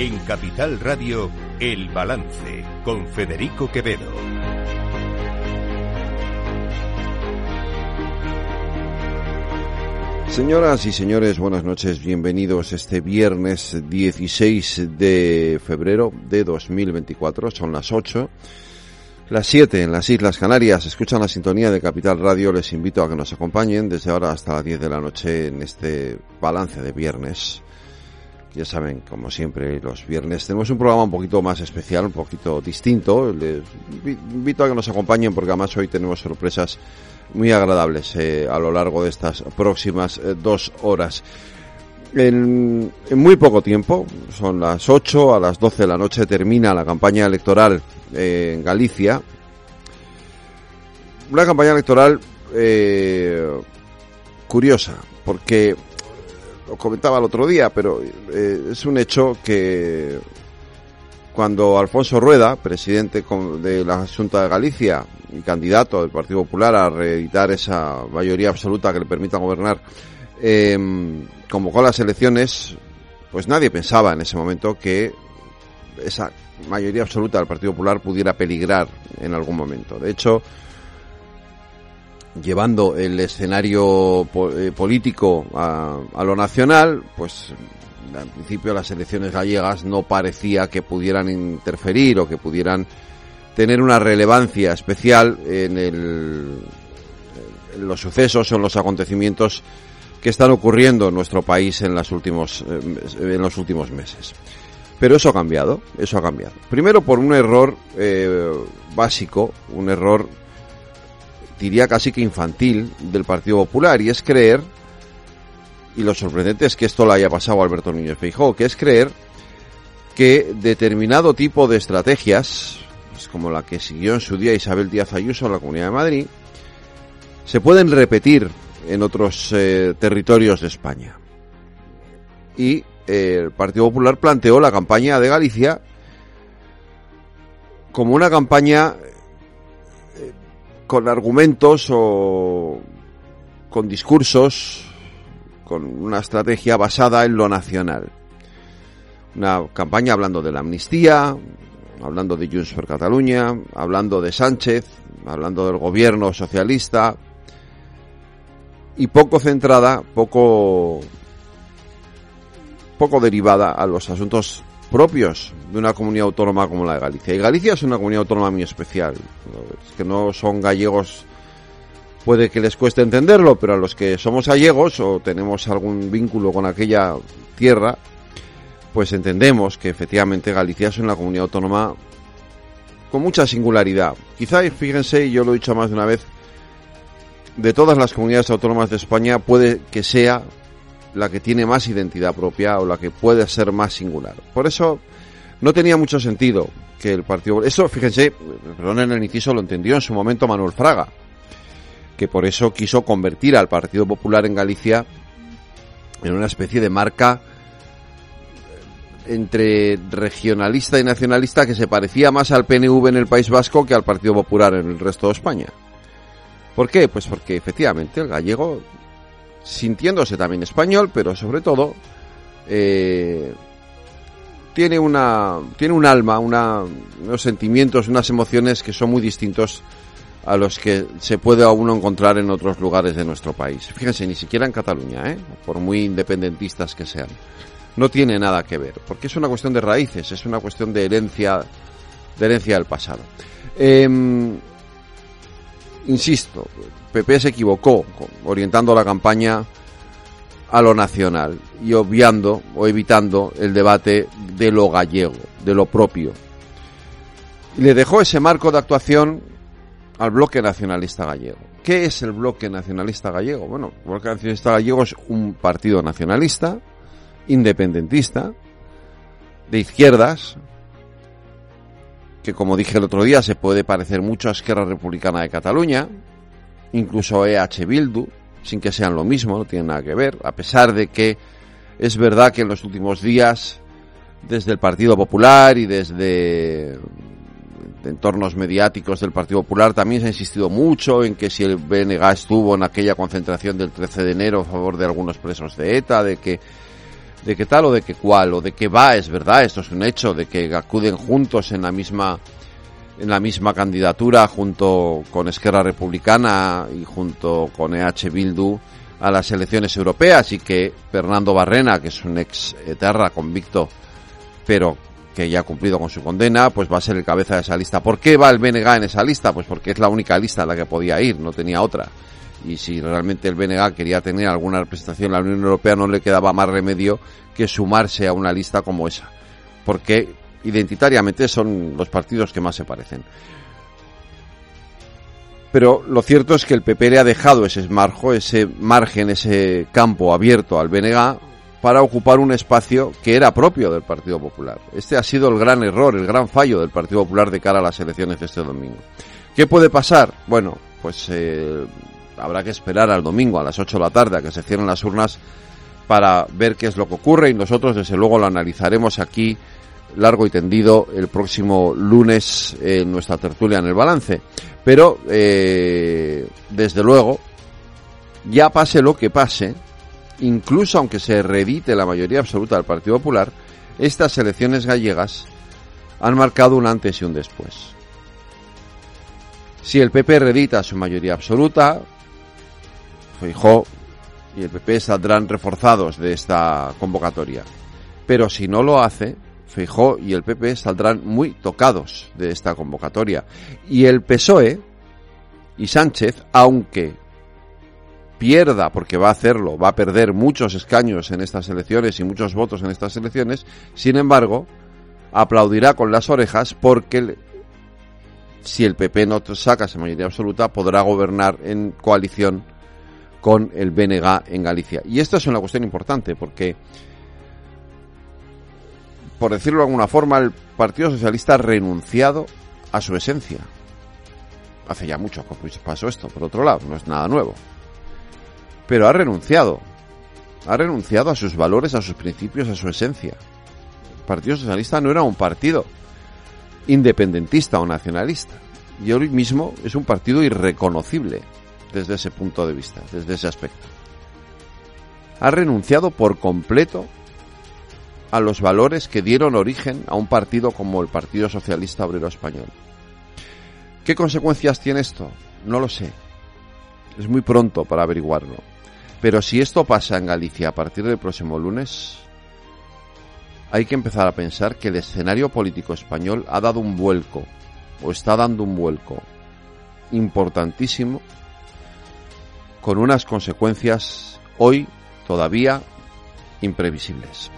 En Capital Radio, El Balance, con Federico Quevedo. Señoras y señores, buenas noches, bienvenidos este viernes 16 de febrero de 2024, son las 8, las 7 en las Islas Canarias, escuchan la sintonía de Capital Radio, les invito a que nos acompañen desde ahora hasta las 10 de la noche en este balance de viernes. Ya saben, como siempre, los viernes tenemos un programa un poquito más especial, un poquito distinto. Les invito a que nos acompañen porque además hoy tenemos sorpresas muy agradables eh, a lo largo de estas próximas eh, dos horas. En, muy poco tiempo, son las 8, a las 12 de la noche termina la campaña electoral eh, en Galicia. Una campaña electoral curiosa, porque lo comentaba el otro día, pero eh, es un hecho que cuando Alfonso Rueda, presidente de la Junta de Galicia y candidato del Partido Popular a reeditar esa mayoría absoluta que le permita gobernar, em, convocó las elecciones, pues nadie pensaba en ese momento que esa mayoría absoluta del Partido Popular pudiera peligrar en algún momento. De hecho, llevando el escenario eh, político a, lo nacional, pues al principio las elecciones gallegas no parecía que pudieran interferir o que pudieran tener una relevancia especial en, el, los sucesos o en los acontecimientos que están ocurriendo en nuestro país en, las últimos, eh, en los últimos meses. Pero eso ha cambiado, eso ha cambiado. Primero por un error eh, básico, un error diría casi que infantil del Partido Popular y es creer, y lo sorprendente es que esto le haya pasado a Alberto Núñez Feijóo, que es creer que determinado tipo de estrategias, pues como la que siguió en su día Isabel Díaz Ayuso en la Comunidad de Madrid, se pueden repetir en otros eh, territorios de España. Y eh, el Partido Popular planteó la campaña de Galicia como una campaña con argumentos o con discursos, con una estrategia basada en lo nacional. Una campaña hablando de la amnistía, hablando de Junts per Cataluña, hablando de Sánchez, hablando del gobierno socialista y poco centrada, poco poco derivada a los asuntos propios de una comunidad autónoma como la de Galicia. Y Galicia es una comunidad autónoma muy especial. Es que no son gallegos, puede que les cueste entenderlo, pero a los que somos gallegos o tenemos algún vínculo con aquella tierra, pues entendemos que efectivamente Galicia es una comunidad autónoma con mucha singularidad. Quizá, fíjense, yo lo he dicho más de una vez, de todas las comunidades autónomas de España puede que sea la que tiene más identidad propia o la que puede ser más singular. Por eso no tenía mucho sentido que el Partido Eso, fíjense, perdón en el inciso, lo entendió en su momento Manuel Fraga, que por eso quiso convertir al Partido Popular en Galicia en una especie de marca entre regionalista y nacionalista que se parecía más al PNV en el País Vasco que al Partido Popular en el resto de España. ¿Por qué? Pues porque efectivamente el gallego sintiéndose también español, pero sobre todo eh, tiene una tiene un alma, una, unos sentimientos, unas emociones que son muy distintos a los que se puede a uno encontrar en otros lugares de nuestro país. Fíjense, ni siquiera en Cataluña, ¿eh? por muy independentistas que sean. No tiene nada que ver, porque es una cuestión de raíces, es una cuestión de herencia, de herencia del pasado. Em, insisto, PP se equivocó orientando la campaña a lo nacional y obviando o evitando el debate de lo gallego, de lo propio. Y le dejó ese marco de actuación al bloque nacionalista gallego. ¿Qué es el bloque nacionalista gallego? Bueno, el bloque nacionalista gallego es un partido nacionalista, independentista, de izquierdas, que como dije el otro día se puede parecer mucho a Esquerra Republicana de Cataluña, incluso EH Bildu, sin que sean lo mismo, no tienen nada que ver, a pesar de que es verdad que en los últimos días, desde el Partido Popular y desde entornos mediáticos del Partido Popular también se ha insistido mucho en que si el BNG estuvo en aquella concentración del 13 de enero a favor de algunos presos de ETA, de que de que tal o de que cual o de que va, es verdad, esto es un hecho, de que acuden juntos en la misma en la misma candidatura junto con Esquerra Republicana y junto con EH Bildu a las elecciones europeas y que Fernando Barrena, que es un ex eterra convicto, pero que ya ha cumplido con su condena, pues va a ser el cabeza de esa lista. ¿Por qué va el BNG en esa lista? Pues porque es la única lista a la que podía ir, no tenía otra. Y si realmente el BNG quería tener alguna representación en la Unión Europea, no le quedaba más remedio que sumarse a una lista como esa. Porque identitariamente son los partidos que más se parecen. Pero lo cierto es que el PP le ha dejado ese margen, ese margen, ese campo abierto al BNG para ocupar un espacio que era propio del Partido Popular. Este ha sido el gran error, el gran fallo del Partido Popular de cara a las elecciones de este domingo. ¿Qué puede pasar? Bueno, pues eh, habrá que esperar al domingo a las 8 de la tarde a que se cierren las urnas para ver qué es lo que ocurre y nosotros desde luego lo analizaremos aquí largo y tendido el próximo lunes en nuestra tertulia en el balance. Pero, eh, desde luego, ya pase lo que pase, incluso aunque se reedite la mayoría absoluta del Partido Popular, estas elecciones gallegas han marcado un antes y un después. Si el PP reedita su mayoría absoluta, Feijó y el PP saldrán reforzados de esta convocatoria. Pero si no lo hace, Feijó y el PP saldrán muy tocados de esta convocatoria. Y el PSOE y Sánchez, aunque pierda, porque va a hacerlo, va a perder muchos escaños en estas elecciones y muchos votos en estas elecciones, sin embargo, aplaudirá con las orejas porque si el PP no saca esa mayoría absoluta, podrá gobernar en coalición con el BNG en Galicia. Y esta es una cuestión importante porque por decirlo de alguna forma, el Partido Socialista ha renunciado a su esencia. Hace ya mucho que pasó esto, por otro lado, no es nada nuevo. Pero ha renunciado. Ha renunciado a sus valores, a sus principios, a su esencia. El Partido Socialista no era un partido independentista o nacionalista. Y hoy mismo es un partido irreconocible desde ese punto de vista, desde ese aspecto. Ha renunciado por completo a los valores que dieron origen a un partido como el Partido Socialista Obrero Español. ¿Qué consecuencias tiene esto? No lo sé. Es muy pronto para averiguarlo. Pero si esto pasa en Galicia a partir del próximo lunes, hay que empezar a pensar que el escenario político español ha dado un vuelco, o está dando un vuelco importantísimo, con unas consecuencias hoy todavía imprevisibles.